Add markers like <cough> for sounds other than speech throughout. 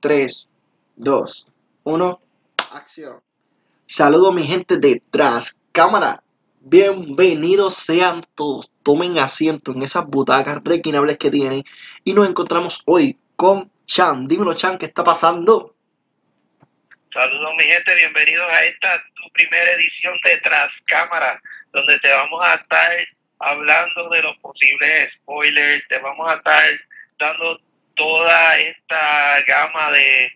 Grabando en 3, 2, 1, acción. Saludo mi gente detrás, cámara. Bienvenidos sean todos. Tomen asiento en esas butacas requinables que tienen. Y nos encontramos hoy con Chan. Dímelo, Chan, ¿qué está pasando? Saludos mi gente, bienvenidos a esta tu primera edición de Tras Cámara, donde te vamos a estar hablando de los posibles spoilers, te vamos a estar dando toda esta gama de,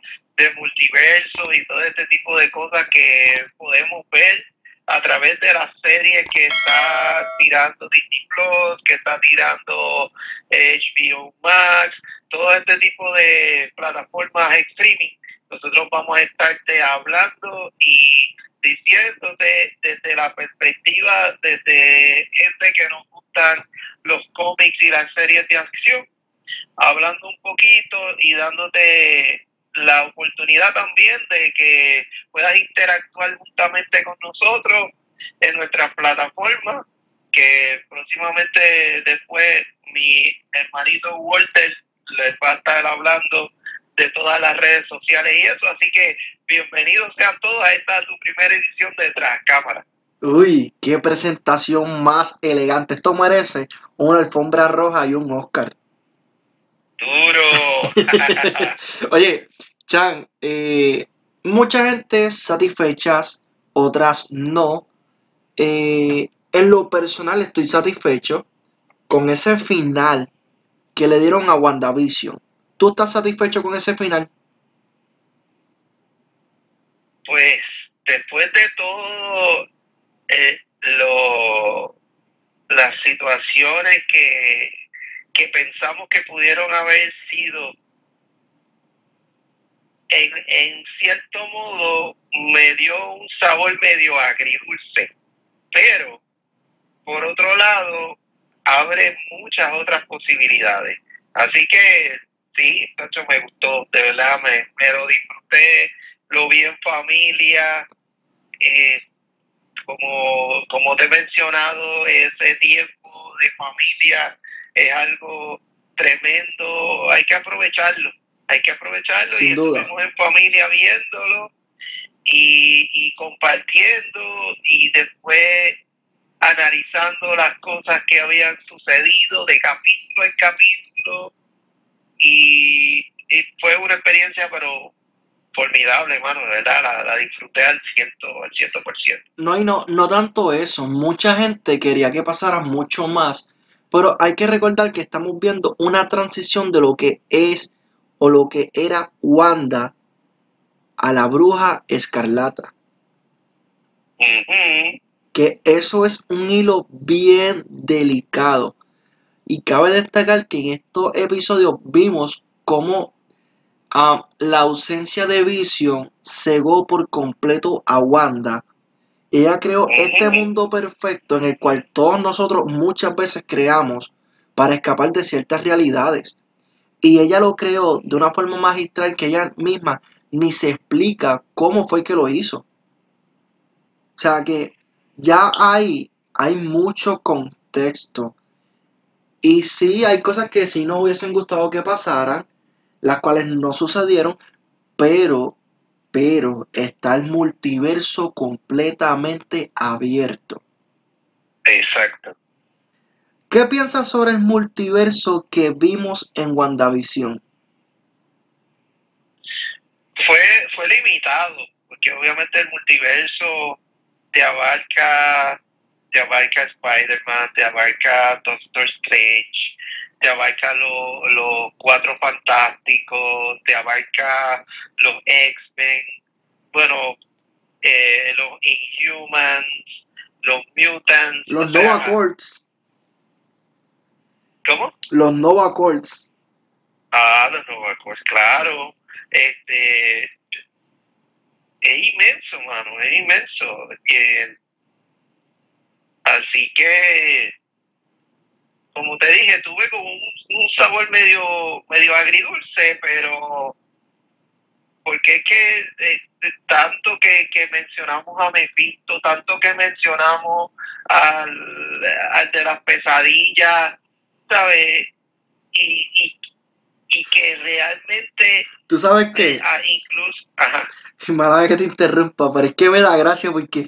multiverso y todo este tipo de cosas que podemos ver a través de las series que está tirando Disney Plus, que está tirando HBO Max, todo este tipo de plataformas streaming. Nosotros vamos a estarte hablando y diciéndote desde la perspectiva desde gente que nos gustan los cómics y las series de acción hablando un poquito y dándote la oportunidad también de que puedas interactuar justamente con nosotros en nuestra plataforma, que próximamente después mi hermanito Walter les va a estar hablando de todas las redes sociales y eso, así que bienvenidos sean todos a esta tu primera edición de Tras Cámara. Uy, qué presentación más elegante. Esto merece una alfombra roja y un Oscar. Duro. <laughs> Oye, Chan, eh, mucha gente satisfechas, otras no. Eh, en lo personal estoy satisfecho con ese final que le dieron a WandaVision. ¿Tú estás satisfecho con ese final? Pues después de todo eh, lo, las situaciones que que pensamos que pudieron haber sido en, en cierto modo me dio un sabor medio agridulce, pero por otro lado abre muchas otras posibilidades. Así que sí, mucho me gustó, de verdad me, me lo disfruté, lo vi en familia, eh, como, como te he mencionado, ese tiempo de familia es algo tremendo, hay que aprovecharlo, hay que aprovecharlo y estuvimos en familia viéndolo y, y compartiendo y después analizando las cosas que habían sucedido de capítulo en capítulo. Y, fue una experiencia pero formidable, hermano, de verdad, la, la, disfruté al ciento, al ciento por ciento. No, y no, no tanto eso, mucha gente quería que pasara mucho más pero hay que recordar que estamos viendo una transición de lo que es o lo que era Wanda a la bruja escarlata. Que eso es un hilo bien delicado. Y cabe destacar que en estos episodios vimos cómo ah, la ausencia de Vision cegó por completo a Wanda ella creó este mundo perfecto en el cual todos nosotros muchas veces creamos para escapar de ciertas realidades. Y ella lo creó de una forma magistral que ella misma ni se explica cómo fue que lo hizo. O sea que ya hay, hay mucho contexto. Y sí, hay cosas que sí nos hubiesen gustado que pasaran, las cuales no sucedieron, pero pero está el multiverso completamente abierto. Exacto. ¿Qué piensas sobre el multiverso que vimos en WandaVision? Fue, fue limitado, porque obviamente el multiverso te abarca, te abarca Spider-Man, te abarca Doctor Strange, te abarca los cuatro fantásticos, te abarca los X-Men, bueno, eh, los Inhumans, los Mutants. Los Nova Corps. ¿Cómo? Los Nova Corps. Ah, los Nova Corps, claro. Este es inmenso, mano, es inmenso. así que como te dije, tuve como un, sabor medio, medio agridulce, pero porque es que eh, tanto que, mencionamos a Mephisto, tanto que mencionamos al, de las pesadillas, ¿sabes? Y, y que realmente ¿Tú sabes qué? ah, incluso ajá, Mala vez que te interrumpa, pero es que me da gracia porque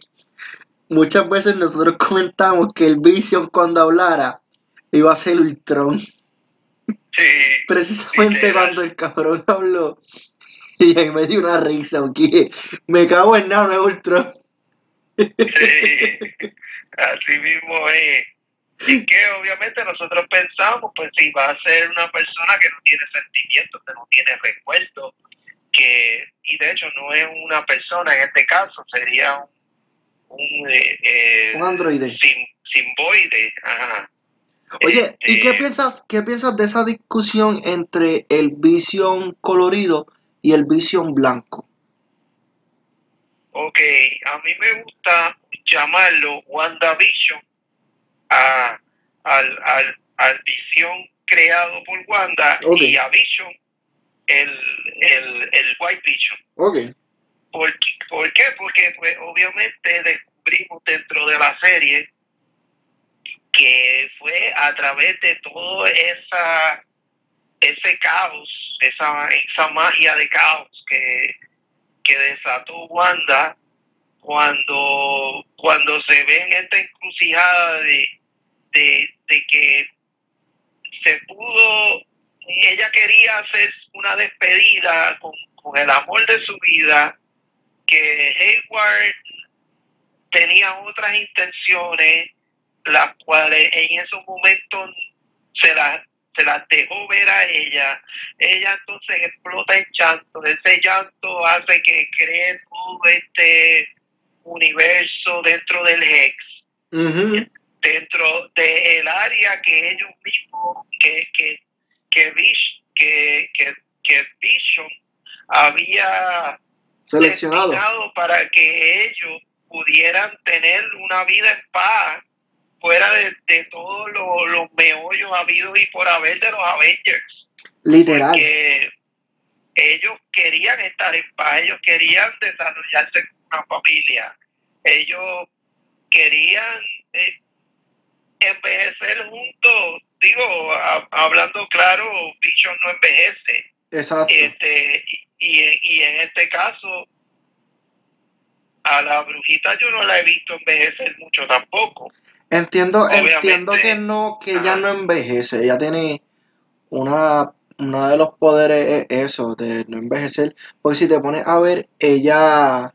muchas veces nosotros comentamos que el Vision cuando hablara iba a ser Ultron. sí, Precisamente Literal. cuando el cabrón habló. Y ahí me dio una risa, porque me cago en nada, no es Ultron. sí, así mismo es. Y que obviamente nosotros pensamos, pues si va a ser una persona que no tiene sentimientos, que no tiene recuerdos, que, y de hecho no es una persona en este caso, sería un, un, eh, eh, Un androide. sim- simboide, ajá. Oye, ¿y qué Este, piensas, qué piensas de esa discusión entre el Vision colorido y el Vision blanco? Ok, a mí me gusta llamarlo WandaVision a, al, al, al visión creado por Wanda y a Vision el, el, el White Vision. Ok. ¿Por, por qué? Porque pues, obviamente descubrimos dentro de la serie que fue a través de todo esa ese caos, esa, esa magia de caos que, que desató Wanda cuando, cuando se ve en esta encrucijada de, de, que se pudo, ella quería hacer una despedida con, con el amor de su vida, que Hayward tenía otras intenciones, las cuales en esos momentos se las se las dejó ver a ella, ella entonces explota en llanto, ese llanto hace que cree todo este universo dentro del Hex, dentro del área que ellos mismos, que, que, que, Vish- que, que, que Vision había Seleccionado. para que ellos pudieran tener una vida en paz fuera de, de todos los, los meollos habidos y por haber de los Avengers. Literal. Porque ellos querían estar en paz, ellos querían desarrollarse como una familia, ellos querían eh, envejecer juntos. Digo, a- hablando claro, Vision no envejece. Exacto. Este, y, y, y en este caso, a la brujita yo no la he visto envejecer mucho tampoco. Entiendo, Obviamente. entiendo que no, que ella no envejece, ella tiene una, uno de los poderes es eso, de no envejecer, porque si te pones a ver, ella,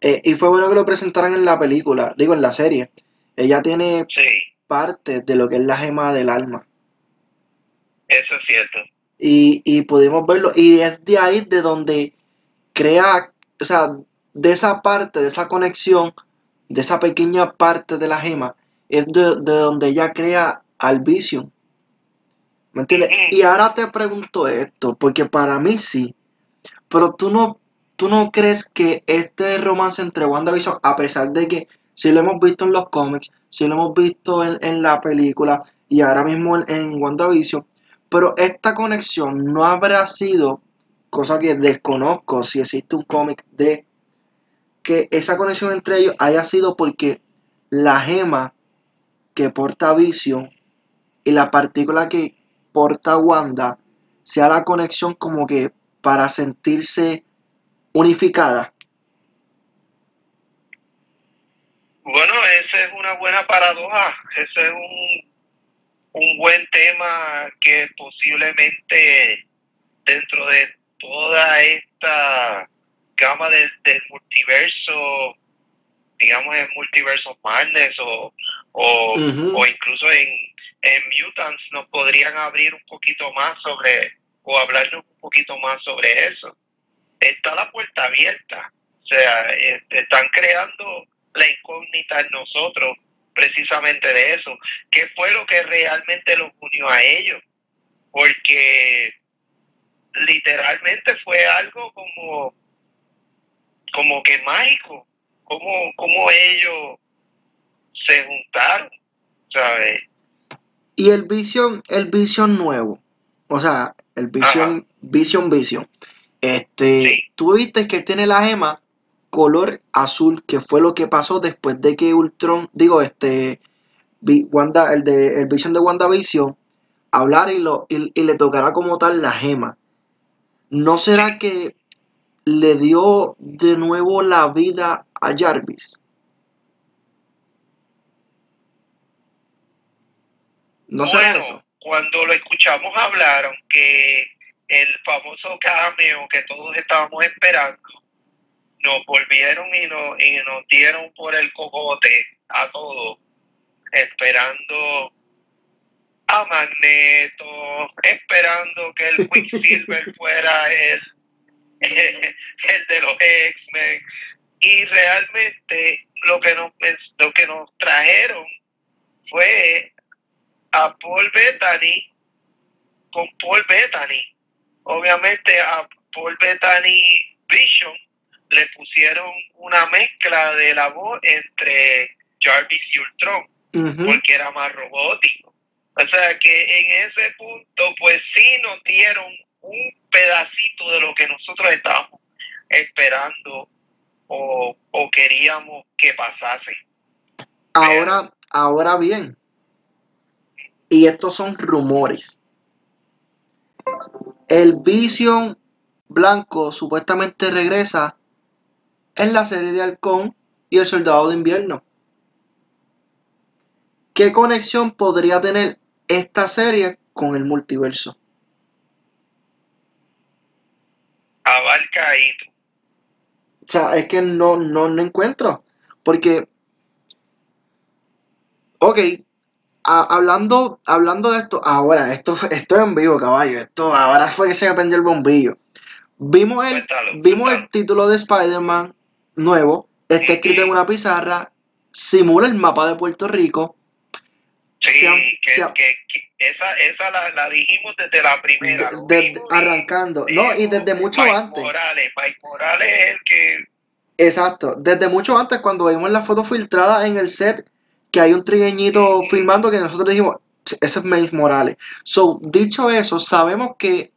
eh, y fue bueno que lo presentaran en la película, digo en la serie, ella tiene Sí, parte de lo que es la gema del alma, eso es cierto. y, y pudimos verlo, y es de ahí de donde crea, o sea, de esa parte, de esa conexión, de esa pequeña parte de la gema, es de, de donde ella crea al Vision. ¿Me entiendes? Y ahora te pregunto esto, porque para mí sí, pero tú no, tú no crees que este romance entre WandaVision, a pesar de que sí lo hemos visto en los cómics, sí lo hemos visto en, en la película y ahora mismo en, en WandaVision, pero esta conexión no habrá sido, cosa que desconozco si existe un cómic de que esa conexión entre ellos haya sido porque la gema que porta Vision y la partícula que porta Wanda sea la conexión como que para sentirse unificada. Bueno, esa es una buena paradoja, ese es un, un buen tema que posiblemente dentro de toda esta gama del, multiverso, digamos en Multiverso Madness o, o, o incluso en, en Mutants nos podrían abrir un poquito más sobre o hablarnos un poquito más sobre eso. Está la puerta abierta, o sea, este, están creando la incógnita en nosotros precisamente de eso. ¿Qué fue lo que realmente los unió a ellos? Porque literalmente fue algo como, como que mágico, como, como ellos se juntaron, ¿sabes? Y el Vision, el Vision nuevo, o sea, el Vision, Vision Vision. Este, Sí. tú viste que él tiene la gema color azul, que fue lo que pasó después de que Ultron, digo, este, Wanda, el de el Vision de WandaVision, hablar y, lo, y, y le tocará como tal la gema. ¿no será que le dio de nuevo la vida a Jarvis? ¿No será Bueno, eso? cuando lo escuchamos hablar, aunque el famoso cameo que todos estábamos esperando, nos volvieron y nos, y nos dieron por el cogote a todos, esperando a Magneto, esperando que el Quicksilver <laughs> fuera el, <laughs> el de los X-Men. Y realmente lo que nos lo que nos trajeron fue a Paul Bettany con Paul Bettany. Obviamente a Paul Bettany Vision le pusieron una mezcla de la voz entre Jarvis y Ultron, Ujú. porque era más robótico. O sea que en ese punto, pues sí nos dieron un pedacito de lo que nosotros estábamos esperando o, o queríamos que pasase. Ahora, ahora bien, y estos son rumores. El Vision blanco supuestamente regresa en la serie de Halcón y el Soldado de Invierno. ¿Qué conexión podría tener esta serie con el multiverso? Abarca ahí. O sea, es que no, no, no encuentro. Porque, ok, a- hablando, hablando de esto, ahora, esto, <laughs> esto es en vivo, caballo. Esto ahora fue que se me prendió el bombillo. Vimos el, Cuéntalo, vimos el título de Spider-Man nuevo, está escrito en una pizarra, simula el mapa de Puerto Rico. Sí, que, esa, esa la, la dijimos desde la primera. y arrancando, no, y desde mucho Mike antes. Morales, Mike Morales es el que Exacto, desde mucho antes cuando vimos la foto filtrada en el set que hay un trigueñito filmando que nosotros dijimos, ese es Miles Morales. So, dicho eso, sabemos que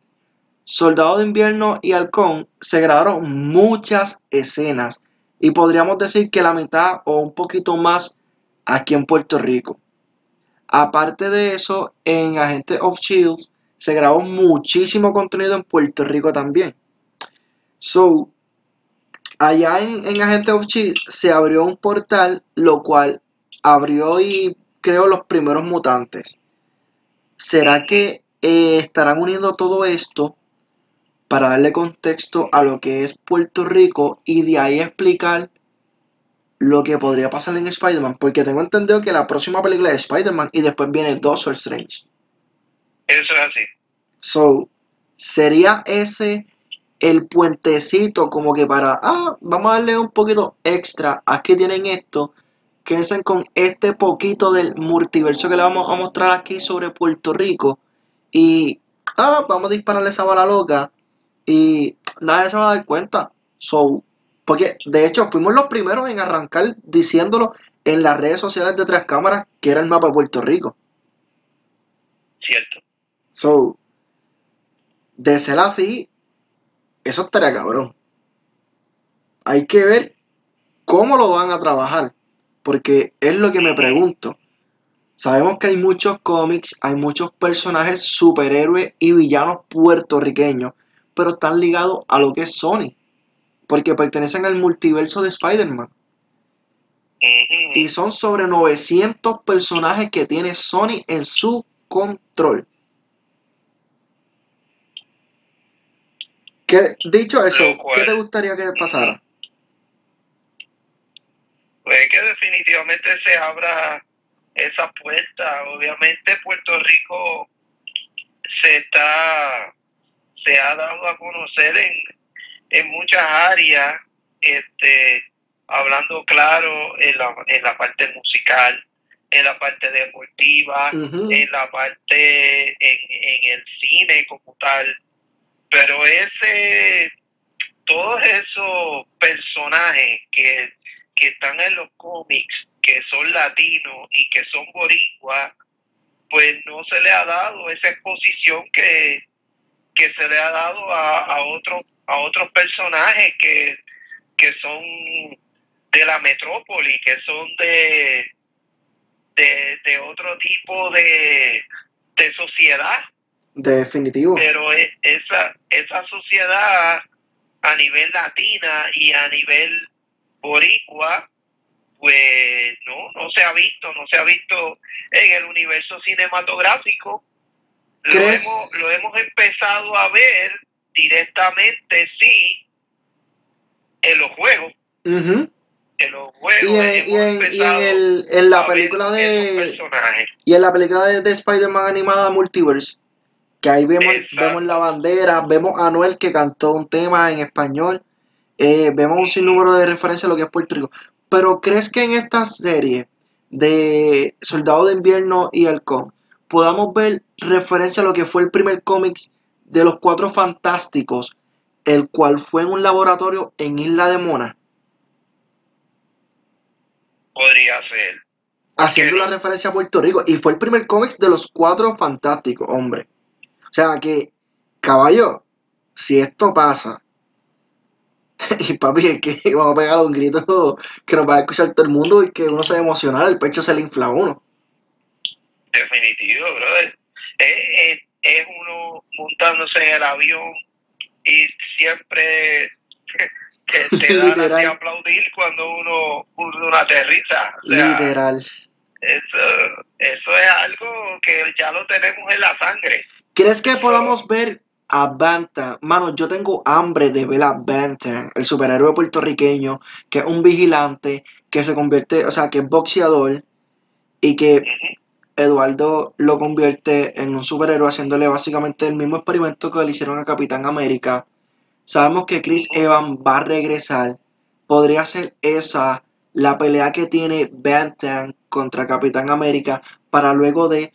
Soldado de Invierno y Halcón se grabaron muchas escenas y podríamos decir que la mitad o un poquito más aquí en Puerto Rico. Aparte de eso, en Agente of Shield E se grabó muchísimo contenido en Puerto Rico también. So, allá en, en Agente of Shield E se abrió un portal, lo cual abrió y creó los primeros mutantes. ¿Será que eh, estarán uniendo todo esto para darle contexto a lo que es Puerto Rico y de ahí explicar lo que podría pasar en Spider-Man? Porque tengo entendido que la próxima película es Spider-Man y después viene Doctor Strange. eso es así. So, ¿sería ese el puentecito como que para, ah, vamos a darle un poquito extra, aquí tienen esto, quédense con este poquito del multiverso que le vamos a mostrar aquí sobre Puerto Rico y, ah, vamos a dispararle esa bala loca y nadie se va a dar cuenta. So, porque de hecho fuimos los primeros en arrancar diciéndolo en las redes sociales de tres cámaras que era el mapa de Puerto Rico. Cierto. So, de ser así, eso estaría cabrón. Hay que ver cómo lo van a trabajar, porque es lo que me pregunto. Sabemos que hay muchos cómics, hay muchos personajes superhéroes y villanos puertorriqueños, pero están ligados a lo que es Sony, porque pertenecen al multiverso de Spider-Man. Y son sobre 900 personajes que tiene Sony en su control. ¿Qué- dicho eso, ¿qué te gustaría que pasara? Pues que definitivamente se abra esa puerta. Obviamente Puerto Rico se está, se ha dado a conocer en, en muchas áreas, este, hablando claro en la, en la parte musical, en la parte deportiva, en la parte, en, en el cine como tal. Pero ese, todos esos personajes que, que están en los cómics, que son latinos y que son boricuas, pues no se le ha dado esa exposición que, que se le ha dado a, a otros a otros personajes que, que son de la metrópoli, que son de, de, de otro tipo de, de sociedad. Definitivo. Pero e- esa, esa sociedad a nivel latina y a nivel boricua, pues no, no se ha visto, no se ha visto en el universo cinematográfico. Lo hemos, lo hemos empezado a ver directamente, sí, en los juegos. En los juegos Y en, y en- y en el, en la película de y en la película de, de Spider-Man animada Multiverse, que ahí vemos, Exacto. vemos la bandera, vemos a Anuel que cantó un tema en español, eh, vemos un sinnúmero de referencias a lo que es Puerto Rico. Pero ¿crees que en esta serie de Soldado de Invierno y Halcón podamos ver referencia a lo que fue el primer cómics de los Cuatro Fantásticos, el cual fue en un laboratorio en Isla de Mona? Podría ser. haciendo la referencia a Puerto Rico. Y fue el primer cómics de los cuatro fantásticos, hombre. O sea que, caballo, si esto pasa, <laughs> y papi, es que <laughs> vamos a pegar un grito que nos va a escuchar todo el mundo y que uno se va a emocionar, el pecho se le infla a uno. Definitivo, brother. Es, es, es uno montándose en el avión y siempre <laughs> que te dan de aplaudir cuando uno, uno aterriza. O sea, Literal. Eso, eso es algo que ya lo tenemos en la sangre. ¿Crees que podamos ver a Bantam? Mano, yo tengo hambre de ver a Bantam, el superhéroe puertorriqueño, que es un vigilante, que se convierte, o sea, que es boxeador y que. Eduardo lo convierte en un superhéroe haciéndole básicamente el mismo experimento que le hicieron a Capitán América. Sabemos que Chris Evans va a regresar. Podría ser esa la pelea que tiene Bantam contra Capitán América para luego de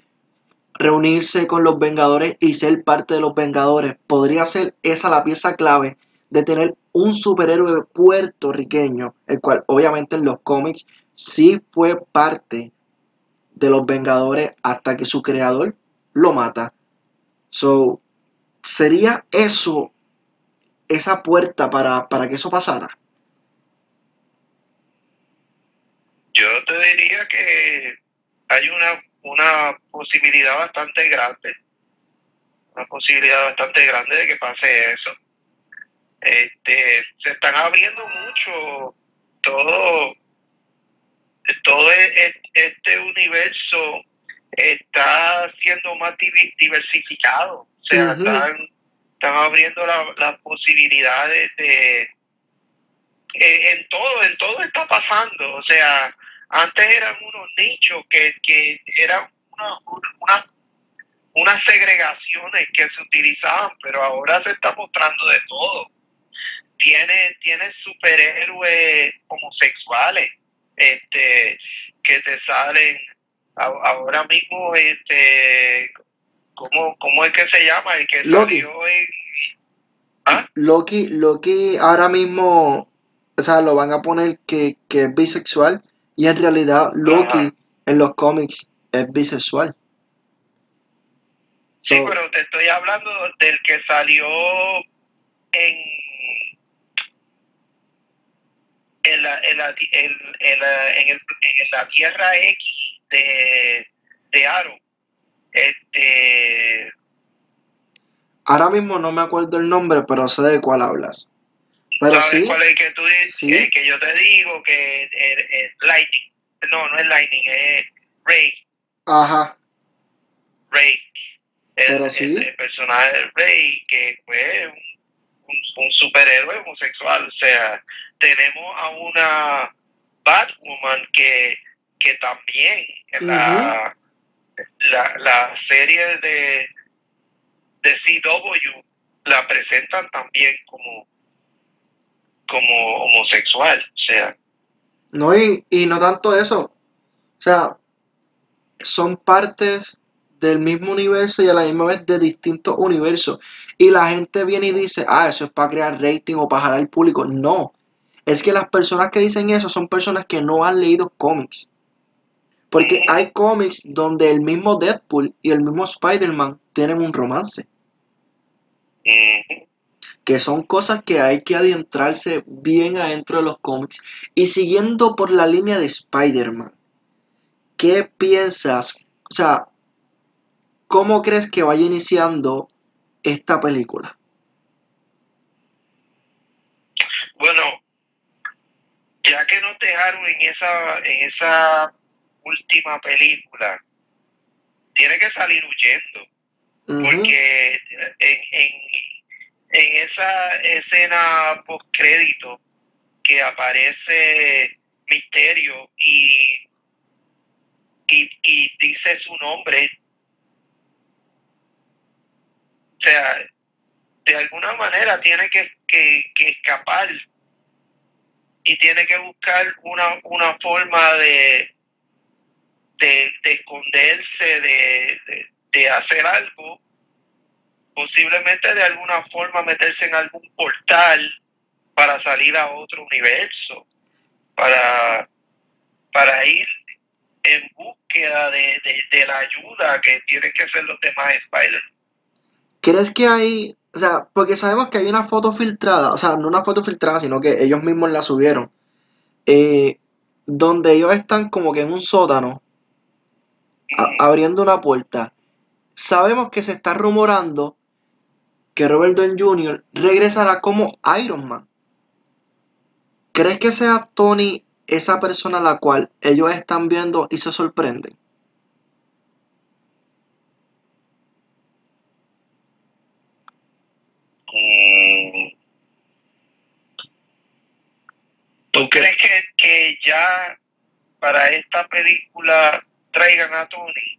reunirse con los Vengadores y ser parte de los Vengadores. Podría ser esa la pieza clave de tener un superhéroe puertorriqueño, el cual obviamente en los cómics sí fue parte de los Vengadores hasta que su creador lo mata. So, sería eso, esa puerta para, para que eso pasara. Yo te diría que hay una, una posibilidad bastante grande, una posibilidad bastante grande de que pase eso. Este, se están abriendo mucho todo, todo e- e- este universo está siendo más diversificado, o sea, están, están abriendo la- las posibilidades de eh, en todo, en todo está pasando, o sea, antes eran unos nichos que, que eran una, una, unas segregaciones que se utilizaban, pero ahora se está mostrando de todo. Tiene, tiene superhéroes homosexuales este, que te salen a- ahora mismo, este, ¿cómo, ¿cómo es que se llama? El que Loki. salió en... ¿Ah? Loki, Loki ahora mismo, o sea, lo van a poner que, que es bisexual y en realidad Loki en los cómics es bisexual. Sí, pero te estoy hablando del que salió en en la, en la, en, en la, en el- en la Tierra X de, de Aro. Este, ahora mismo no me acuerdo el nombre, pero sé de cuál hablas. Pero ¿sabes sí, cuál es el que tú dices? sí. Que yo te digo que es, es Lightning. No, no es Lightning, es Ray. ajá, Ray. El, Pero sí. el- el personaje de Ray, que fue un, un- un superhéroe homosexual. O sea, tenemos a una Batwoman que, que también en la, la, la serie de, de CW la presentan también como, como homosexual. O sea, no, y, y no tanto eso. O sea, son partes del mismo universo y a la misma vez de distintos universos. Y la gente viene y dice, ah, eso es para crear rating o para jalar al público. No, es que las personas que dicen eso son personas que no han leído cómics. Porque hay cómics donde el mismo Deadpool y el mismo Spider-Man tienen un romance. Que son cosas que hay que adentrarse bien adentro de los cómics. Y siguiendo por la línea de Spider-Man, ¿qué piensas? O sea, ¿cómo crees que vaya iniciando esta película? Bueno, ya que nos dejaron en esa, en esa última película, tiene que salir huyendo. Porque en, en, en esa escena post crédito que aparece Misterio y, y, y dice su nombre, o sea, de alguna manera tiene que, que, que escapar y tiene que buscar una, una forma de, de, de esconderse, de, de, de hacer algo, posiblemente de alguna forma meterse en algún portal para salir a otro universo, para, para ir en búsqueda de, de, de la ayuda que tienen que hacer los demás Spider. ¿Crees que hay, o sea, porque sabemos que hay una foto filtrada, o sea, no una foto filtrada, sino que ellos mismos la subieron, eh, donde ellos están como que en un sótano, a- abriendo una puerta. Sabemos que se está rumorando que Robert Downey Jr. regresará como Iron Man. ¿Crees que sea Tony esa persona a la cual ellos están viendo y se sorprenden? Mm. ¿Tú Porque- crees que, que ya para esta película traigan a Tony?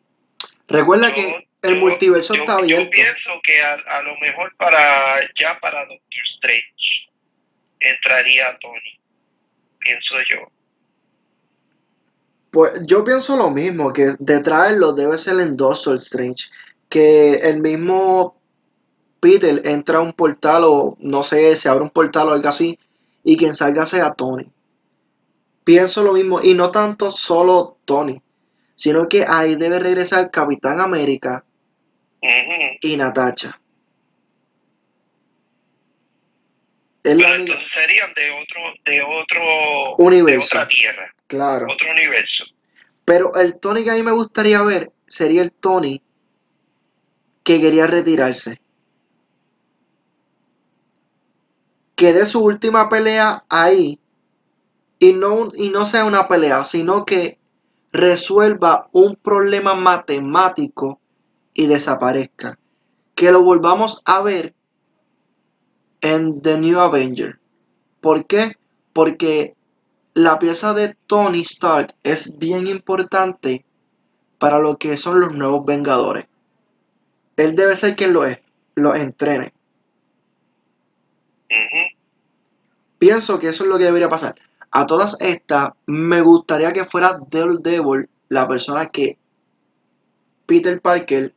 Recuerda Yo- que el yo- multiverso yo, está yo abierto. pienso que a, a lo mejor para ya para Doctor Strange entraría Tony, pienso yo. Pues yo pienso lo mismo, que de traerlo debe ser en Doctor Strange. Que el mismo Peter entra a un portal o no sé, se abre un portal o algo así y quien salga sea Tony. Pienso lo mismo y no tanto solo Tony, sino que ahí debe regresar Capitán América Y. Es la única- entonces serían de otro, de otro, Universo. de otra tierra, Claro. otro universo. Pero el Tony que a mí me gustaría ver sería el Tony que quería retirarse. Que dé su última pelea ahí y no, y no sea una pelea, sino que resuelva un problema matemático y desaparezca. Que lo volvamos a ver en The New Avenger. ¿Por qué? Porque la pieza de Tony Stark es bien importante para lo que son los nuevos Vengadores. Él debe ser quien lo, lo entrene. Pienso que eso es lo que debería pasar. A todas estas, me gustaría que fuera Daredevil la persona que Peter Parker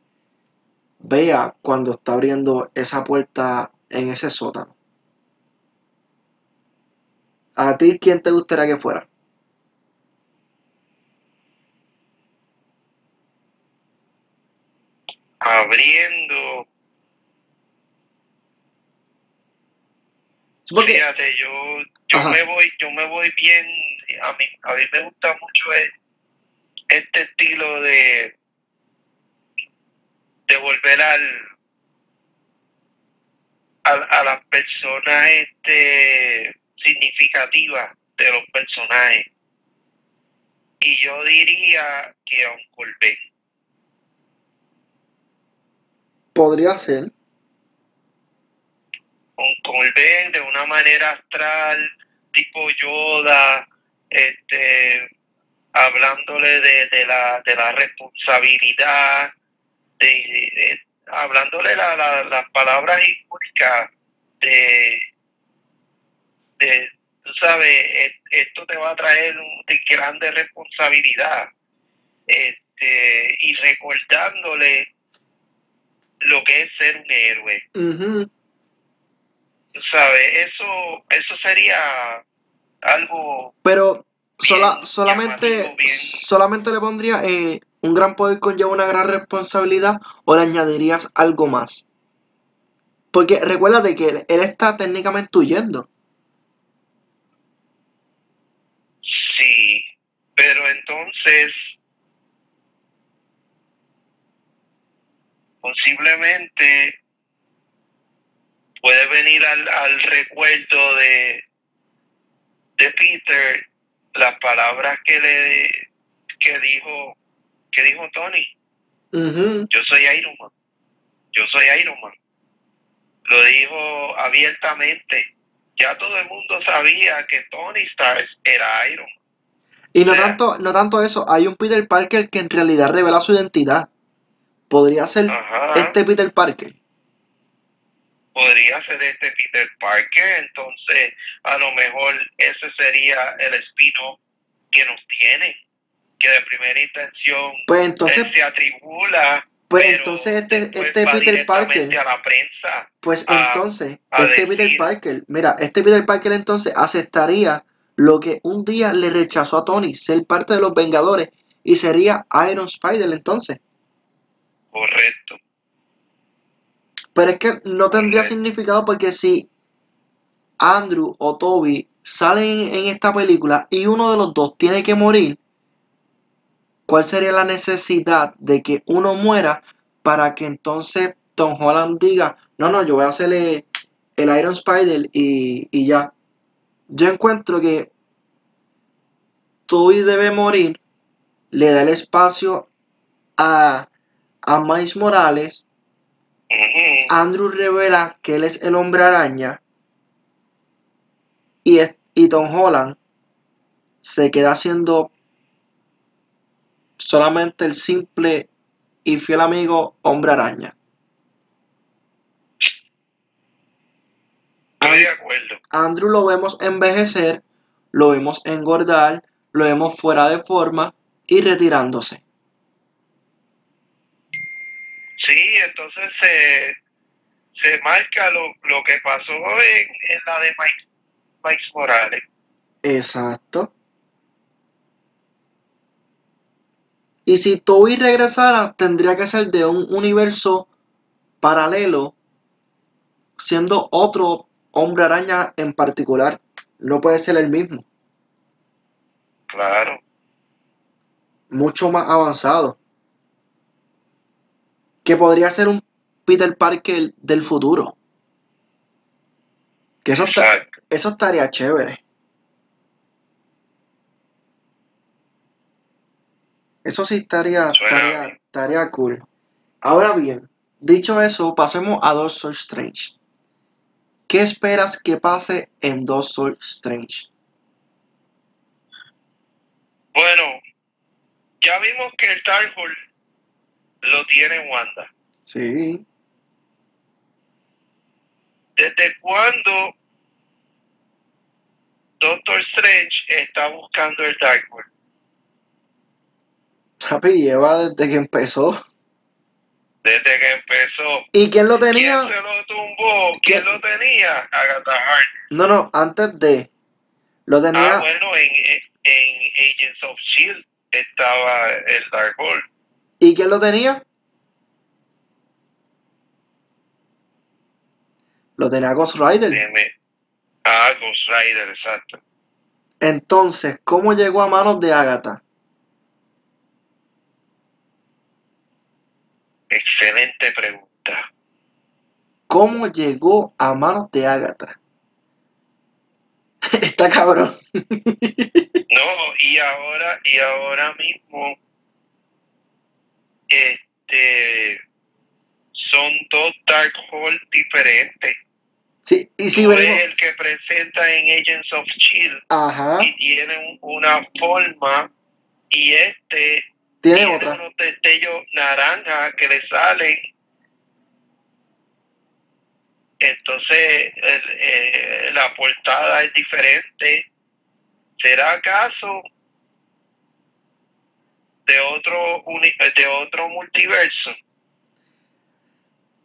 vea cuando está abriendo esa puerta en ese sótano. ¿A ti quién te gustaría que fuera? Abriendo, porque- fíjate, yo, yo Ajá. me voy, yo me voy bien, a mí, a mí me gusta mucho e- este estilo de, de volver al, al- a las personas este significativas de los personajes. Y yo diría que a un Colbert. podría ser. el Ben de una manera astral, tipo Yoda, este, hablándole de, de la, de la responsabilidad, de, de- hablándole la, la- las palabras icónicas de, de, tú sabes, e- esto te va a traer un, de grande responsabilidad, este, y recordándole lo que es ser un héroe Ujú. tú sabes, eso, eso sería algo Pero sola- solamente, bien. solamente le pondría eh, un gran poder conlleva una gran responsabilidad o le añadirías algo más. Porque recuérdate que él, está técnicamente huyendo. sí, pero entonces posiblemente puede venir al, al recuerdo de, de Peter las palabras que le que dijo que dijo Tony yo soy Iron Man. Yo soy Iron Man. Lo dijo abiertamente. Ya todo el mundo sabía que Tony Stark era Iron Man. Y no sea- tanto, no tanto eso, hay un Peter Parker que en realidad revela su identidad. Podría ser Ajá. este Peter Parker. podría ser este Peter Parker, entonces a lo mejor ese sería el espino que nos tiene, que de primera intención Pues entonces, él se atribula, pues entonces este, este va Peter directamente Parker, a la prensa. pues a- entonces, a este Peter Parker, mira, este Peter Parker entonces aceptaría lo que un día le rechazó a Tony, ser parte de los Vengadores, y sería Iron Spider entonces. Correcto. Pero es que no tendría Correcto. significado porque si Andrew o Toby salen en esta película y uno de los dos tiene que morir, ¿cuál sería la necesidad de que uno muera para que entonces Tom Holland diga, no, no, yo voy a hacerle el Iron Spider y, y ya? Yo encuentro que Toby debe morir, le da el espacio a, a Miles Morales. Andrew revela que él es el hombre araña y, y Tom Holland se queda siendo solamente el simple y fiel amigo hombre araña. Estoy de acuerdo. Andrew lo vemos envejecer, lo vemos engordar, lo vemos fuera de forma y retirándose. Sí, entonces se, se marca lo, lo que pasó en, en la de Mike, Mike Morales. Exacto. Y si Toby regresara, tendría que ser de un universo paralelo, siendo otro hombre araña en particular. No puede ser el mismo, Claro. mucho más avanzado. Que podría ser un Peter Parker del futuro. Que eso, está- eso estaría chévere. Eso sí estaría, estaría, estaría cool. Ahora bien, dicho eso, pasemos a Doctor Strange. ¿Qué esperas que pase en Doctor Strange? Bueno, ya vimos que el Darkhold lo tiene Wanda. Sí, ¿Desde cuándo Doctor Strange está buscando el Darkhold? Papi, lleva desde que empezó. Desde que empezó. ¿Y quién lo ¿Quién tenía? se lo tumbó? ¿Quién ¿Quién? lo tenía? Agatha Harkness. No, no, antes de. Lo Ah, tenía. bueno, en, en Agents of S.H.I.E.L.D. Estaba el Darkhold. ¿Y quién lo tenía? Lo tenía Ghost Rider. Ah, Ghost Rider, exacto. Entonces, ¿cómo llegó a manos de Agatha? Excelente pregunta. ¿Cómo llegó a manos de Agatha? <laughs> Está cabrón. No, y ahora, y ahora mismo, este, son dos Darkhold diferentes. Sí, y si Tú ves el que presenta en Agents of S.H.I.E.L.D. Ajá, y tiene un- una forma y este tiene tiene otra. unos destellos naranja que le salen. Entonces el- eh, la portada es diferente. ¿Será acaso de otro uni- de otro multiverso?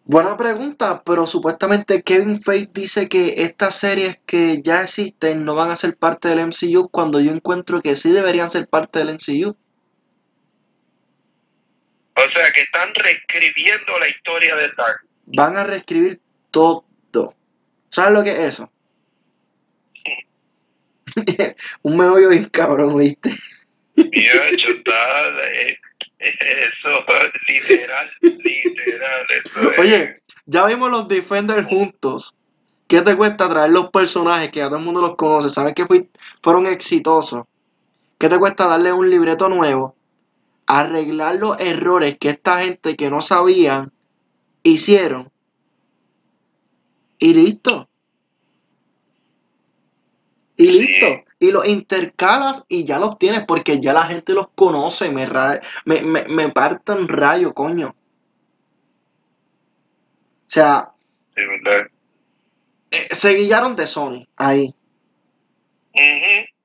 Buena pregunta, pero supuestamente Kevin Feige dice que estas series que ya existen no van a ser parte del MCU cuando yo encuentro que sí deberían ser parte del MCU. O sea que están reescribiendo la historia del Dark. Van a reescribir todo. ¿Sabes lo que es eso? <laughs> Un meollo bien cabrón, ¿viste? Mira, <laughs> está, eh, Eso, literal, literal. Eso es. Oye, ya vimos los Defenders juntos. ¿Qué te cuesta traer los personajes que ya todo el mundo los conoce? Sabes que fui- fueron exitosos. ¿Qué te cuesta darle un libreto nuevo? Arreglar los errores que esta gente que no sabían hicieron. Y listo. Y listo. Y los intercalas y ya los tienes porque ya la gente los conoce. Me, ra- me, me, me partan rayo, coño. O sea, eh, se guillaron de Sony ahí.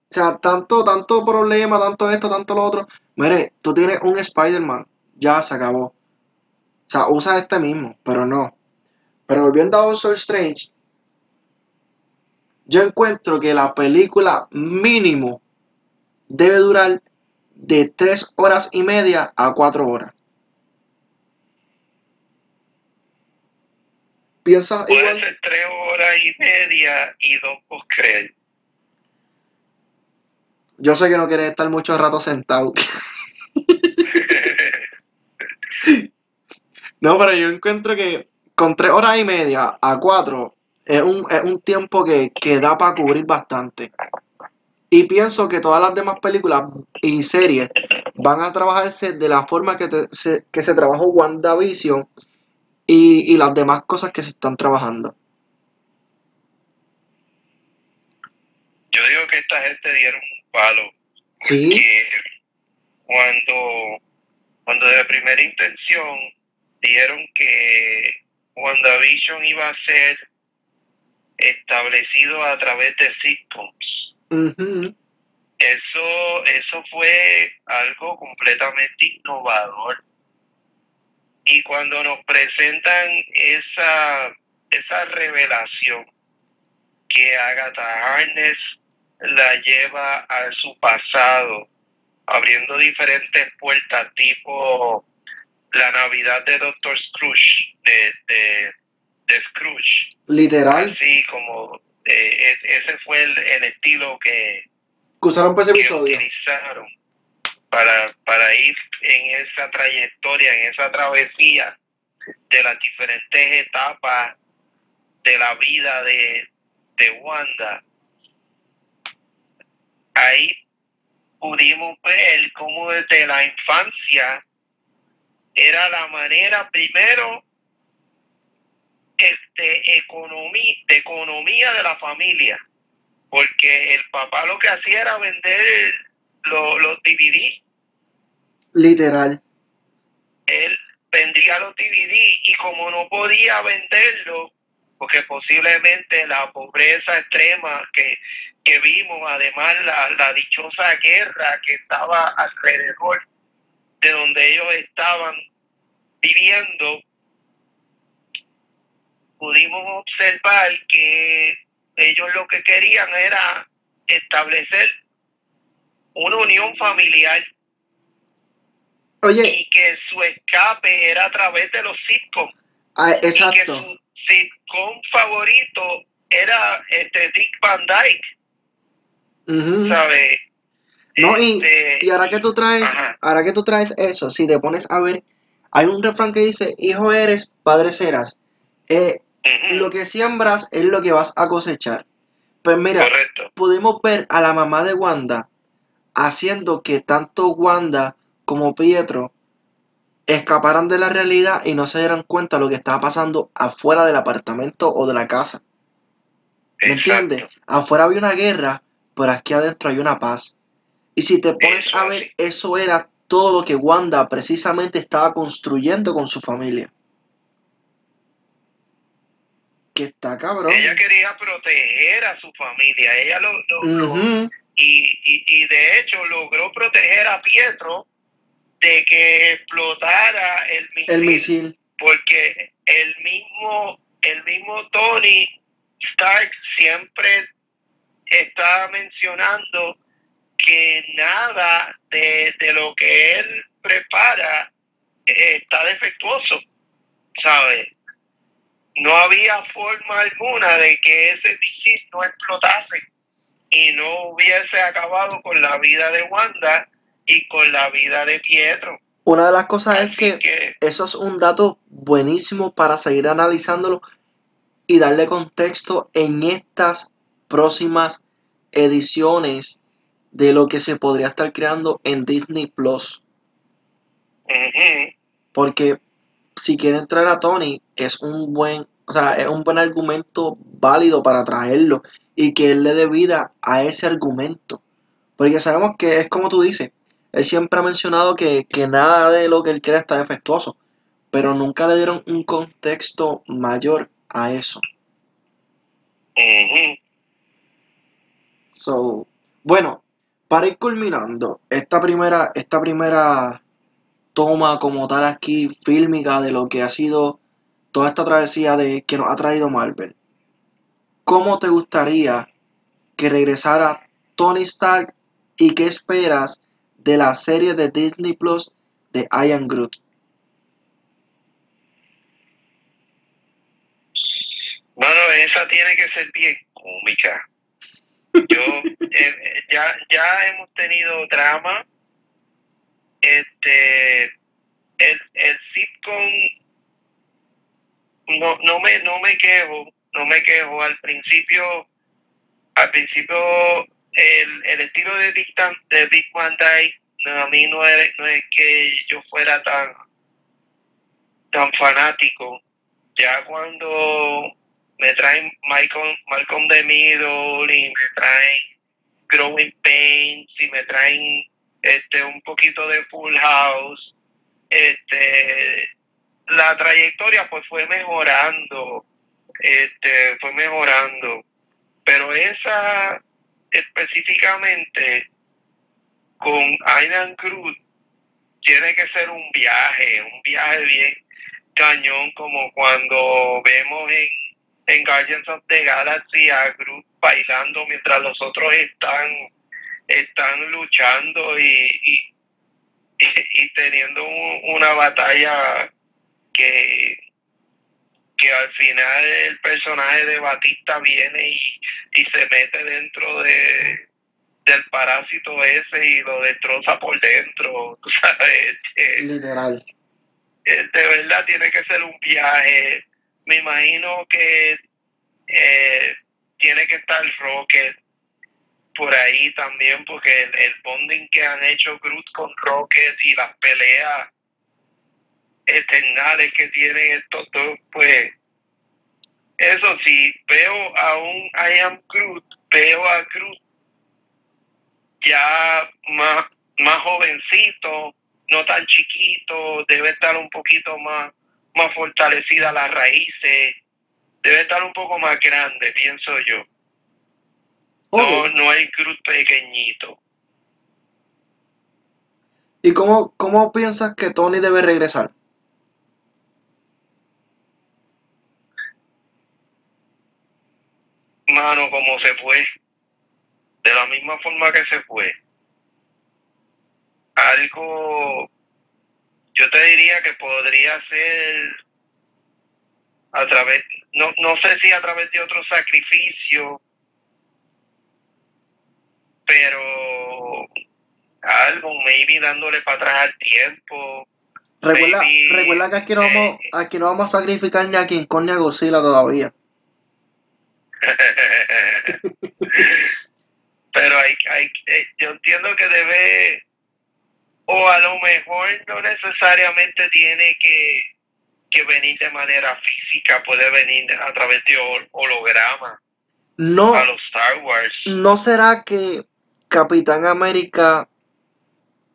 O sea, tanto, tanto problema, tanto esto, tanto lo otro. Mire, tú tienes un Spider-Man, ya se acabó. O sea, usa este mismo, pero no. Pero volviendo a Doctor Strange, yo encuentro que la película mínimo debe durar de 3 horas y media a 4 horas. ¿Piensas Puede igual? ser tres horas y media y dos post-créditos. Yo sé que no quieres estar mucho rato sentado. No, pero yo encuentro que con tres horas y media a cuatro es un, es un tiempo que, que da para cubrir bastante. Y pienso que todas las demás películas y series van a trabajarse de la forma que, te- se, que se trabajó WandaVision y, y las demás cosas que se están trabajando. Yo digo que esta gente dieron palo. Sí, cuando, cuando de primera intención dijeron que WandaVision iba a ser establecido a través de sitcoms. Eso, eso fue algo completamente innovador. Y cuando nos presentan esa, esa revelación que Agatha Harness la lleva a su pasado, abriendo diferentes puertas, tipo la Navidad de Doctor Scrooge, de, de, de Scrooge, literal, así como eh, es- ese fue el, el estilo que, que usaron para ese episodio. utilizaron para, para ir en esa trayectoria, en esa travesía de las diferentes etapas de la vida de, de Wanda. Ahí pudimos ver cómo desde la infancia era la manera primero este economía de economía de la familia porque el papá lo que hacía era vender lo- los DVD Literal. él vendía los DVD y como no podía venderlo, porque posiblemente la pobreza extrema que, que vimos, además la, la dichosa guerra que estaba alrededor de donde ellos estaban viviendo, pudimos observar que ellos lo que querían era establecer una unión familiar. Oye, y que su escape era a través de los sitcoms ah, y que exacto. su sitcom favorito era este Dick Van Dyke. ¿sabes? No, y, Este, y ahora que tú traes, Ajá. ahora que tú traes eso, si te pones a ver, hay un refrán que dice, hijo eres, padre serás. Eh, lo que siembras es lo que vas a cosechar. Pues mira, correcto. pudimos ver a la mamá de Wanda haciendo que tanto Wanda como Pietro escaparan de la realidad y no se dieran cuenta de lo que estaba pasando afuera del apartamento o de la casa. ¿Me Exacto. entiendes? Afuera había una guerra, pero aquí adentro hay una paz. Y si te pones Eso a ver, eso era todo lo que Wanda precisamente estaba construyendo con su familia. Que está cabrón. Ella quería proteger a su familia, ella lo, lo- y, y, y de hecho logró proteger a Pietro de que explotara el misil, El misil. porque el mismo el mismo Tony Stark siempre está mencionando que nada de, de lo que él prepara eh, está defectuoso, ¿sabes? No había forma alguna de que ese misil no explotase y no hubiese acabado con la vida de Wanda y con la vida de Pietro. Una de las cosas es que que, eso es un dato buenísimo para seguir analizándolo y darle contexto en estas próximas ediciones de lo que se podría estar creando en Disney Plus. Porque si quiere entrar a Tony, es un buen, o sea, es un buen argumento válido para traerlo y que él le dé vida a ese argumento. Porque sabemos que es como tú dices, él siempre ha mencionado que, que nada de lo que él crea está defectuoso, pero nunca le dieron un contexto mayor a eso. So, bueno, para ir culminando esta primera, esta primera toma como tal aquí fílmica de lo que ha sido toda esta travesía de que nos ha traído Marvel. ¿Cómo te gustaría que regresara Tony Stark y qué esperas de la serie de Disney Plus de Ian Groot? Bueno, esa tiene que ser bien cómica. Yo, <laughs> eh, ya, ya hemos tenido drama. Este, el, el sitcom, no, no me, no me quejo, no me quejo. Al principio, al principio, el, el estilo de Big, Tan- de Big a mí no es, no es que yo fuera tan, tan fanático. Ya cuando me traen Malcolm, Malcolm de Middle y me traen Growing Pains y me traen este un poquito de Full House este la trayectoria pues fue mejorando este fue mejorando pero esa específicamente con Aidan Cruz tiene que ser un viaje un viaje bien cañón como cuando vemos en en Guardians of the Galaxy a Groot bailando mientras los otros están están luchando y, y, <laughs> y teniendo un- una batalla que que al final el personaje de Batista viene y, y se mete dentro de del parásito ese y lo destroza por dentro, <laughs> tú sabes, Este, Literal. eh, de verdad tiene que ser un viaje. Me imagino que eh, tiene que estar Rocket por ahí también, porque el, el bonding que han hecho Groot con Rocket y las peleas eternales que tienen estos dos, pues eso sí, veo a un I am Groot, veo a Groot ya más, más jovencito, no tan chiquito, debe estar un poquito más, más fortalecida las raíces, debe estar un poco más grande, pienso yo. No, no hay Groot pequeñito. ¿Y cómo, cómo piensas que Tony debe regresar? Mano, como se fue, de la misma forma que se fue. Algo, yo te diría que podría ser a través, no, no sé si a través de otro sacrificio, pero algo, maybe dándole para atrás al tiempo. Recuerda, Maybe, recuerda que aquí no, vamos, eh, aquí no vamos a sacrificar ni a King Kong ni a Godzilla todavía. Pero hay, hay, eh, yo entiendo que debe, o a lo mejor no necesariamente tiene que, que venir de manera física, puede venir a través de hol- holograma No, a los Star Wars. ¿no será que Capitán América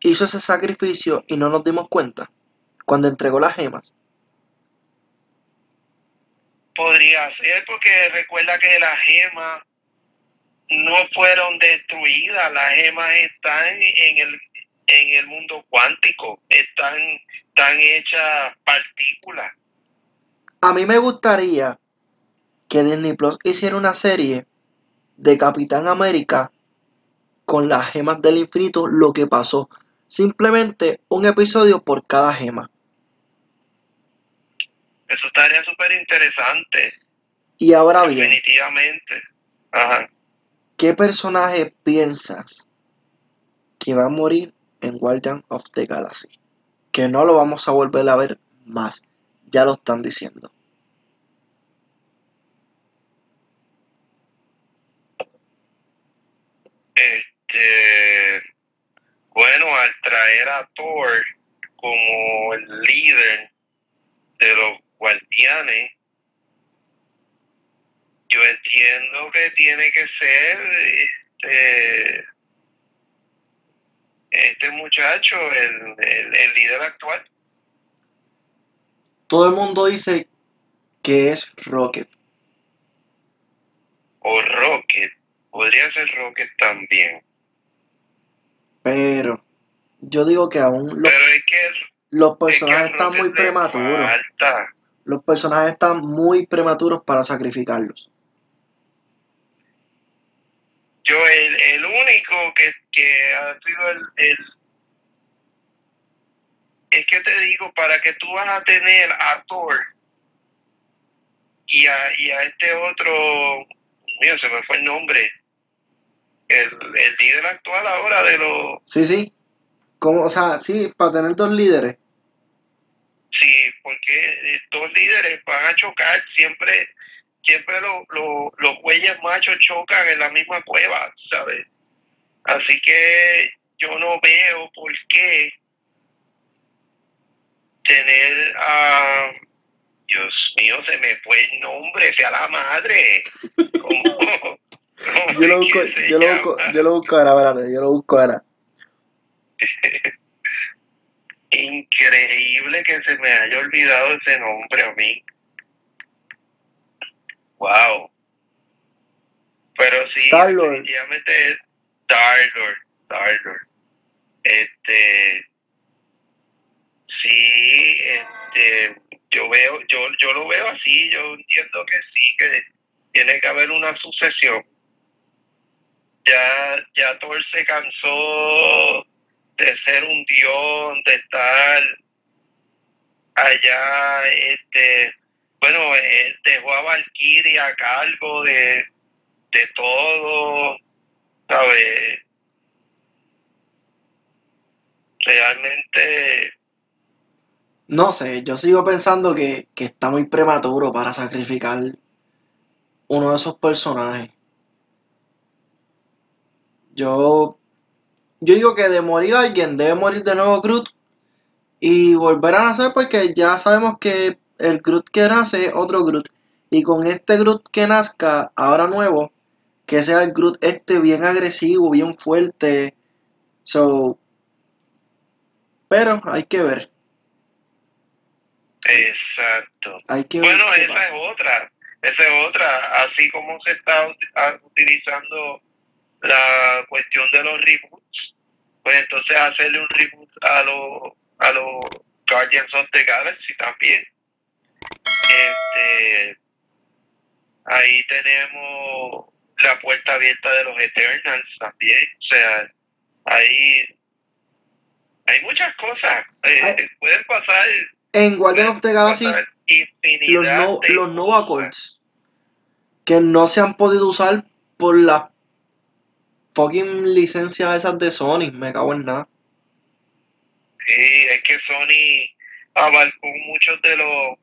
hizo ese sacrificio y no nos dimos cuenta cuando entregó las gemas? Podría ser porque recuerda que las gemas no fueron destruidas, las gemas están en el en el mundo cuántico, están, están hechas partículas. A mí me gustaría que Disney Plus hiciera una serie de Capitán América con las gemas del infinito, lo que pasó. Simplemente un episodio por cada gema. Eso estaría súper interesante, Y ahora bien, definitivamente. Ajá. ¿qué personaje piensas que va a morir en Guardian of the Galaxy? que no lo vamos a volver a ver más. Ya lo están diciendo. Este, bueno, al traer a Thor como el líder de los guardianes, yo entiendo que tiene que ser este, este muchacho, el, el, el líder actual. Todo el mundo dice que es Rocket. O Rocket, podría ser Rocket también. Pero yo digo que aún los, Pero es que, los es que personajes están muy prematuros. falta. Los personajes están muy prematuros para sacrificarlos. Yo, el, el único que, que ha sido el, el. Es que te digo, para que tú vas a tener a Thor y a, y a este otro. Mío, se me fue el nombre. El, el líder actual ahora de los. Sí, sí. Como, o sea, sí, para tener dos líderes. Sí, porque estos líderes van a chocar siempre. Siempre lo- lo- los güeyes machos chocan en la misma cueva, ¿sabes? Así que yo no veo por qué tener a... Dios mío, se me fue el nombre, sea la madre. ¿Cómo, <laughs> Yo lo busco, yo lo busco, yo lo busco ahora, espérate, yo lo busco ahora. <laughs> Increíble que se me haya olvidado ese nombre a mí. Wow. Pero sí, Star-Lord. definitivamente es Star-Lord. Star-Lord. Este. Sí, este. Yo veo, yo, yo lo veo así, yo entiendo que sí, que tiene que haber una sucesión. Ya, ya Thor se cansó de ser un dios, de estar allá, este, bueno, eh, dejó a Valkyria a cargo de, de todo, ¿sabes? Realmente, No sé, yo sigo pensando que, que está muy prematuro para sacrificar uno de esos personajes. Yo, yo digo que de morir alguien debe morir de nuevo Groot y volver a nacer porque ya sabemos que el Groot que nace es otro Groot. Y con este Groot que nazca ahora nuevo, que sea el Groot este bien agresivo, bien fuerte. So, pero hay que ver, exacto. hay que ver Bueno, esa pasa. es otra, esa es otra, así como se está ut- a- utilizando la cuestión de los reboots, pues entonces hacerle un reboot a los a los Guardians of the Galaxy también. Este ahí tenemos la puerta abierta de los Eternals también, o sea, ahí hay muchas cosas, eh, pueden pasar, En Guardian of the Galaxy los, no, los Nova. Cords que no se han podido usar por las fucking licencias esas de Sony, me cago en nada. Sí, es que Sony abarcó muchos de los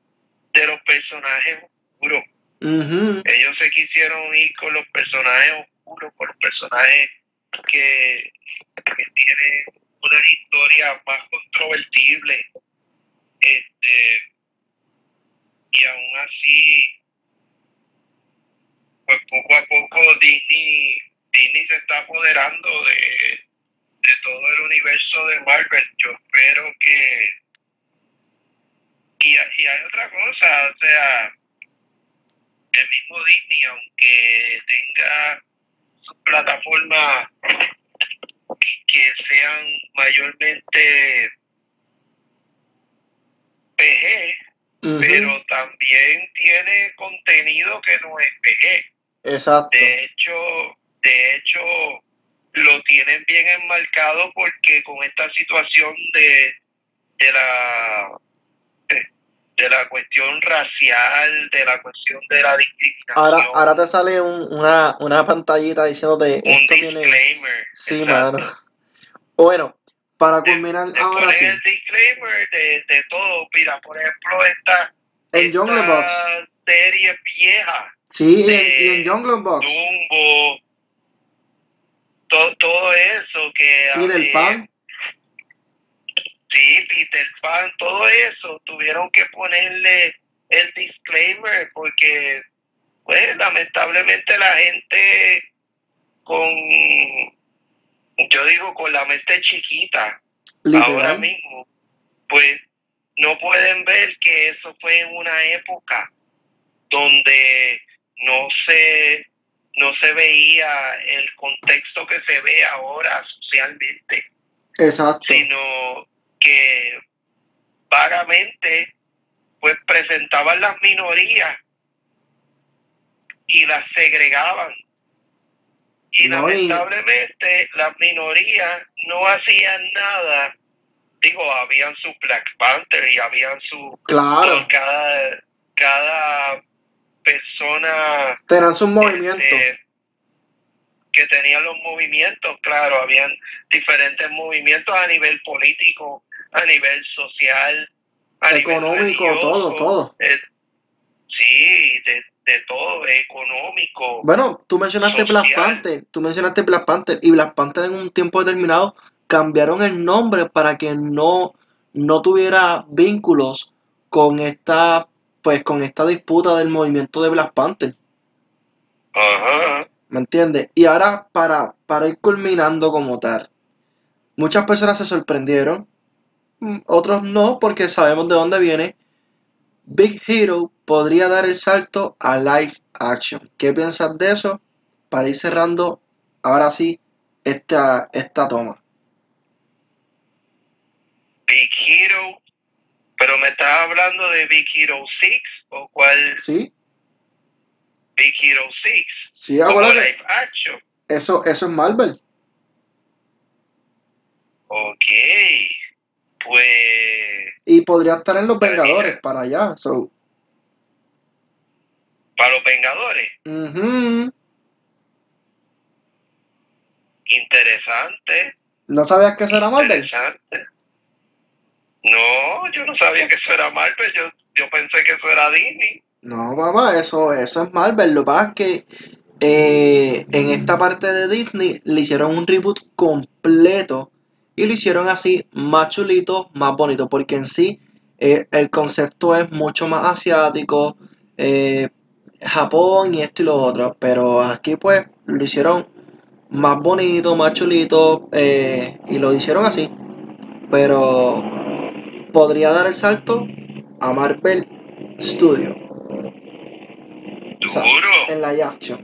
de los personajes oscuros. Ellos se quisieron ir con los personajes oscuros, con los personajes que, que tienen una historia más controvertible. Este, y aún así, pues poco a poco Disney, Disney se está apoderando de, de todo el universo de Marvel. Yo espero que... Y, y hay otra cosa, o sea, el mismo Disney, aunque tenga sus plataformas que sean mayormente PG, pero también tiene contenido que no es PG. Exacto. De hecho, de hecho, lo tienen bien enmarcado porque con esta situación de, de la de, de la cuestión racial, de la cuestión de la discriminación, Ahora, ahora te sale un- una, una pantallita diciéndote un esto tiene. disclaimer. Sí, exacto. mano. Bueno, para culminar te ahora sí. el disclaimer de, de todo. Mira, por ejemplo, esta, En Jungle Box. serie vieja, Sí, y en, de y en Jungle Box. Dumbo, to- todo eso que... Peter eh, Pan. Sí, Peter Pan, todo eso, tuvieron que ponerle el disclaimer porque, pues, lamentablemente la gente con, yo digo, con la mente chiquita, ahora Literal. mismo, pues, no pueden ver que eso fue en una época donde no se, no se veía el contexto que se ve ahora socialmente Exacto. sino que vagamente pues presentaban las minorías y las segregaban. Y No, y- lamentablemente las minorías no hacían nada. Digo, habían su Black Panther y habían su... Claro. Cada, cada persona Tenían sus movimientos. este, que tenían los movimientos, claro, habían diferentes movimientos a nivel político, a nivel social, a Económico, todo, todo. eh, sí, de, de todo, económico. Bueno, tú mencionaste Black social. Panther, tú mencionaste Black Panther y Black Panther en un tiempo determinado cambiaron el nombre para que no, no tuviera vínculos con esta, pues con esta disputa del movimiento de Black Panther, Ajá. ¿me entiendes? Y ahora para, para ir culminando como tal, muchas personas se sorprendieron, mm, otros no, porque sabemos de dónde viene. Big Hero podría dar el salto a live action. ¿Qué piensas de eso? Para ir cerrando, ahora sí, esta, esta toma. Big Hero, pero me estás hablando de Big Hero 6 o cuál ¿Sí? Big Hero 6, Sí, acuérdate. live action. Eso, eso es Marvel. Ok, pues Y podría estar en Los Pues Vengadores para allá. So, para los Vengadores, ujú. interesante, ¿No sabías que eso era Marvel? interesante. No, yo no sabía que eso era Marvel, yo, yo pensé que eso era Disney. No, mamá, eso, eso es Marvel. Lo que pasa es que eh, en esta parte de Disney le hicieron un reboot completo y lo hicieron así más chulito, más bonito, porque en sí eh, el concepto es mucho más asiático, eh, Japón y esto y lo otro, pero aquí pues lo hicieron más bonito, más chulito eh, y lo hicieron así, pero podría dar el salto a Marvel Studio O sea, en live action.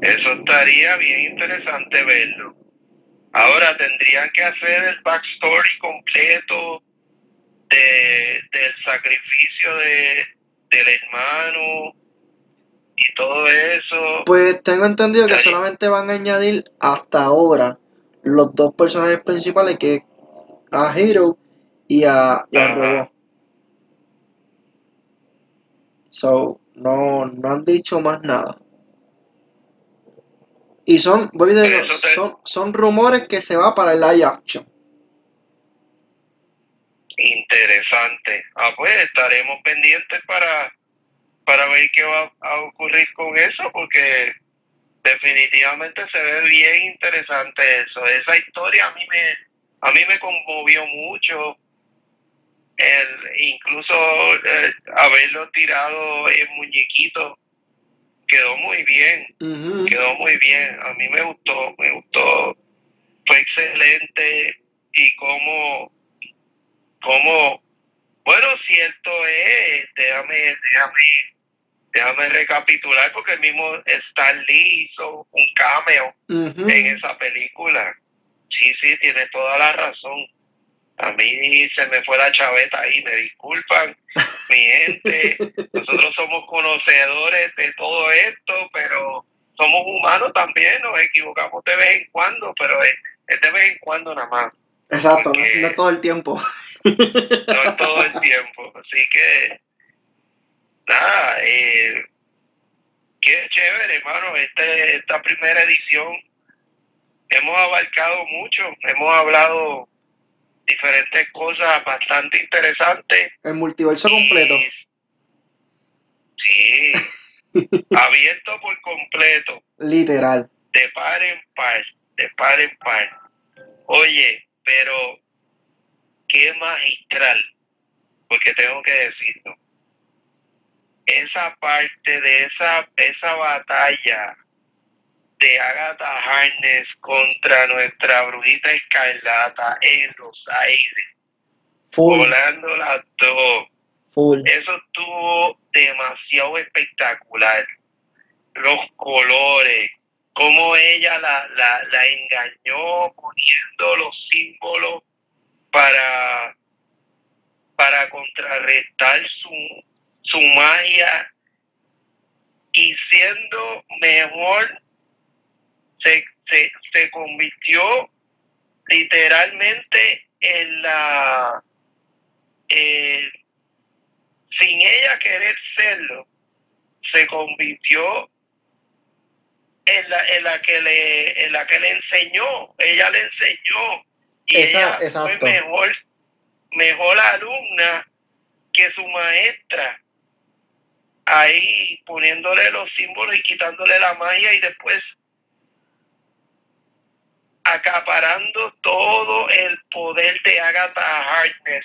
Eso, estaría bien interesante verlo. Ahora tendrían que hacer el backstory completo de, del sacrificio de, del hermano y todo eso. Pues tengo entendido que solamente van a añadir hasta ahora los dos personajes principales, que a Hero y a, y al robot. So, no, no han dicho más nada. Y son, voy a decir, son, son rumores que se va para el live action. Interesante. Ah, pues estaremos pendientes para, para ver qué va a ocurrir con eso, porque definitivamente se ve bien interesante eso. Esa historia a mí me, a mí me conmovió mucho. El, incluso eh, haberlo tirado en muñequito quedó muy bien quedó muy bien. A mí me gustó, me gustó. Fue excelente y como, como, bueno, cierto es, déjame, déjame, déjame recapitular porque el mismo Stan Lee hizo un cameo en esa película. Sí, sí, tiene toda la razón. A mí se me fue la chaveta ahí, me disculpan, <laughs> mi gente. Nosotros somos conocedores de todo esto, pero somos humanos también, nos equivocamos de vez en cuando, pero es, es de vez en cuando nada más, Exacto, no, todo el tiempo. <laughs> no es todo el <laughs> tiempo. Así que, nada, eh, qué chévere, hermano, este, esta primera edición hemos abarcado mucho, hemos hablado diferentes cosas bastante interesantes. El multiverso completo. Sí, <laughs> abierto por completo. Literal. De par en par, de par en par. Oye, pero qué magistral, porque tengo que decirlo. Esa parte de esa, esa batalla de Agatha Harness contra nuestra brujita escarlata en los aires, volando las dos. Eso estuvo demasiado espectacular. Los colores, cómo ella la, la, la engañó poniendo los símbolos para, para contrarrestar su, su magia y siendo mejor se, se, se convirtió literalmente en la eh, sin ella querer serlo se convirtió en la, en la que le en la que le enseñó ella le enseñó y ella fue mejor mejor alumna que su maestra ahí poniéndole los símbolos y quitándole la magia y después acaparando todo el poder de Agatha Harkness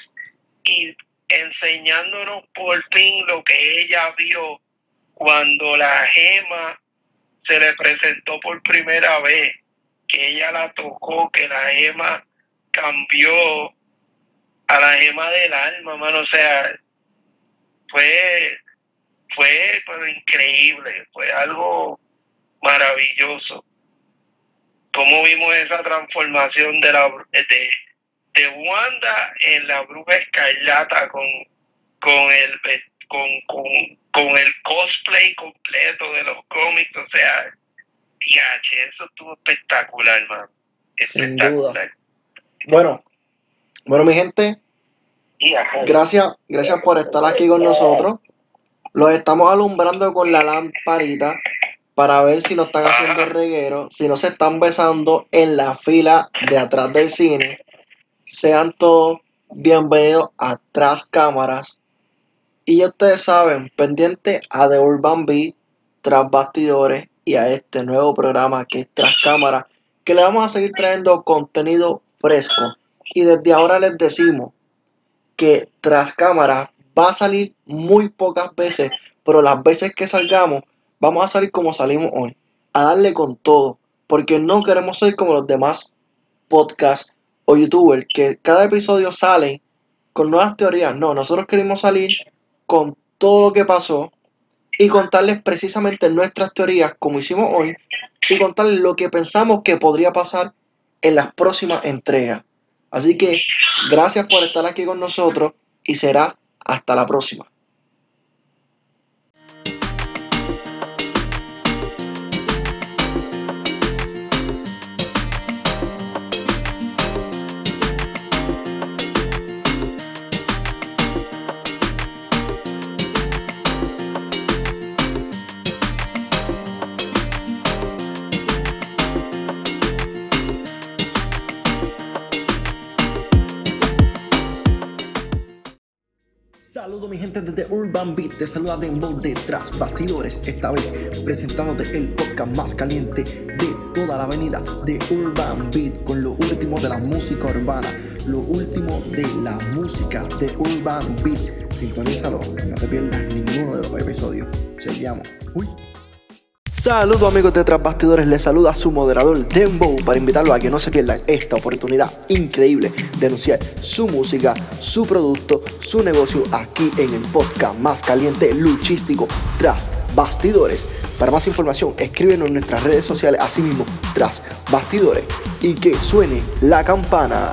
y enseñándonos por fin lo que ella vio cuando la gema se le presentó por primera vez, que ella la tocó, que la gema cambió a la gema del alma, mano, o sea, fue, fue increíble, fue algo maravilloso cómo vimos esa transformación de la de, de Wanda en la bruja escarlata con, con el con, con, con el cosplay completo de los cómics, o sea, eso estuvo espectacular, man. Sin duda. Bueno, bueno, mi gente, gracias, gracias por estar aquí con nosotros. Los estamos alumbrando con la lamparita para ver si no están haciendo reguero, si no se están besando en la fila de atrás del cine. Sean todos bienvenidos a Tras Cámaras. Y ya ustedes saben, pendiente a The Urban Beat, Tras Bastidores y a este nuevo programa que es Tras Cámaras, que le vamos a seguir trayendo contenido fresco. Y desde ahora les decimos que Tras Cámaras va a salir muy pocas veces, pero las veces que salgamos Vamos a salir como salimos hoy, a darle con todo, porque no queremos ser como los demás podcasts o youtubers que cada episodio salen con nuevas teorías. No, nosotros queremos salir con todo lo que pasó y contarles precisamente nuestras teorías como hicimos hoy y contarles lo que pensamos que podría pasar en las próximas entregas. Así que gracias por estar aquí con nosotros y será hasta la próxima. Urban Beat, te saluda Dembow detrás bastidores, esta vez presentándote el podcast más caliente de toda la avenida de Urban Beat con lo último de la música urbana, lo último de la música de Urban Beat. Sintonízalo, no te pierdas ninguno de los episodios. Seguimos. Uy. Saludos amigos de Tras Bastidores, les saluda su moderador Dembow para invitarlo a que no se pierdan esta oportunidad increíble de anunciar su música, su producto, su negocio aquí en el podcast más caliente luchístico Tras Bastidores. Para más información escríbenos en nuestras redes sociales, así mismo Tras Bastidores y que suene la campana.